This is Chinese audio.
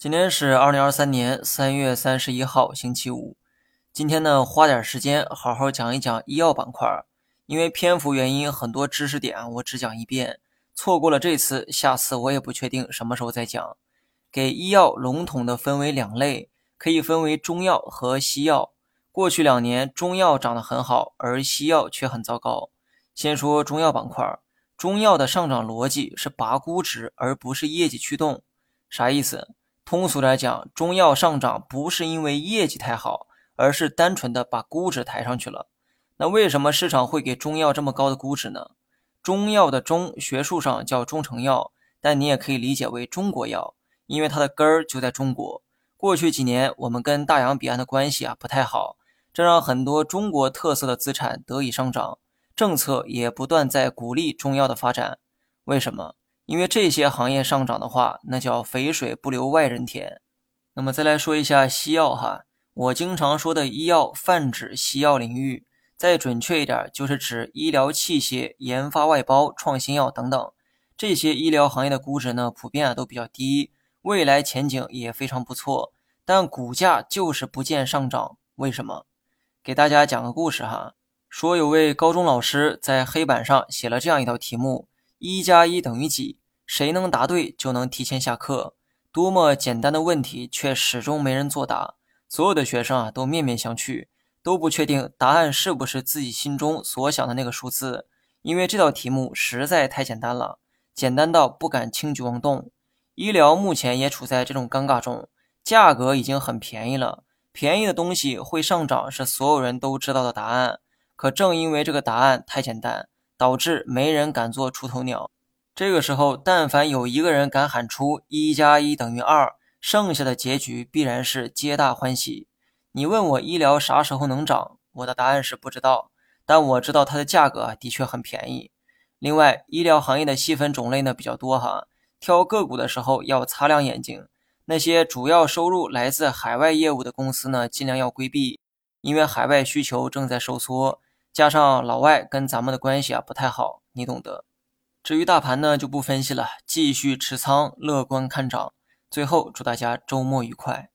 今天是二零二三年三月三十一号，星期五。今天呢，花点时间好好讲一讲医药板块。因为篇幅原因，很多知识点我只讲一遍，错过了这次，下次我也不确定什么时候再讲。给医药笼统的分为两类，可以分为中药和西药。过去两年，中药涨得很好，而西药却很糟糕。先说中药板块，中药的上涨逻辑是拔估值，而不是业绩驱动。啥意思？通俗来讲，中药上涨不是因为业绩太好，而是单纯的把估值抬上去了。那为什么市场会给中药这么高的估值呢？中药的中学术上叫中成药，但你也可以理解为中国药，因为它的根儿就在中国。过去几年，我们跟大洋彼岸的关系啊不太好，这让很多中国特色的资产得以上涨，政策也不断在鼓励中药的发展。为什么？因为这些行业上涨的话，那叫肥水不流外人田。那么再来说一下西药哈，我经常说的医药泛指西药领域，再准确一点就是指医疗器械、研发外包、创新药等等。这些医疗行业的估值呢，普遍啊都比较低，未来前景也非常不错，但股价就是不见上涨。为什么？给大家讲个故事哈，说有位高中老师在黑板上写了这样一道题目：一加一等于几？谁能答对就能提前下课。多么简单的问题，却始终没人作答。所有的学生啊，都面面相觑，都不确定答案是不是自己心中所想的那个数字。因为这道题目实在太简单了，简单到不敢轻举妄动。医疗目前也处在这种尴尬中，价格已经很便宜了，便宜的东西会上涨是所有人都知道的答案。可正因为这个答案太简单，导致没人敢做出头鸟。这个时候，但凡有一个人敢喊出一加一等于二，剩下的结局必然是皆大欢喜。你问我医疗啥时候能涨，我的答案是不知道，但我知道它的价格的确很便宜。另外，医疗行业的细分种类呢比较多哈，挑个股的时候要擦亮眼睛。那些主要收入来自海外业务的公司呢，尽量要规避，因为海外需求正在收缩，加上老外跟咱们的关系啊不太好，你懂得。至于大盘呢，就不分析了，继续持仓，乐观看涨。最后，祝大家周末愉快。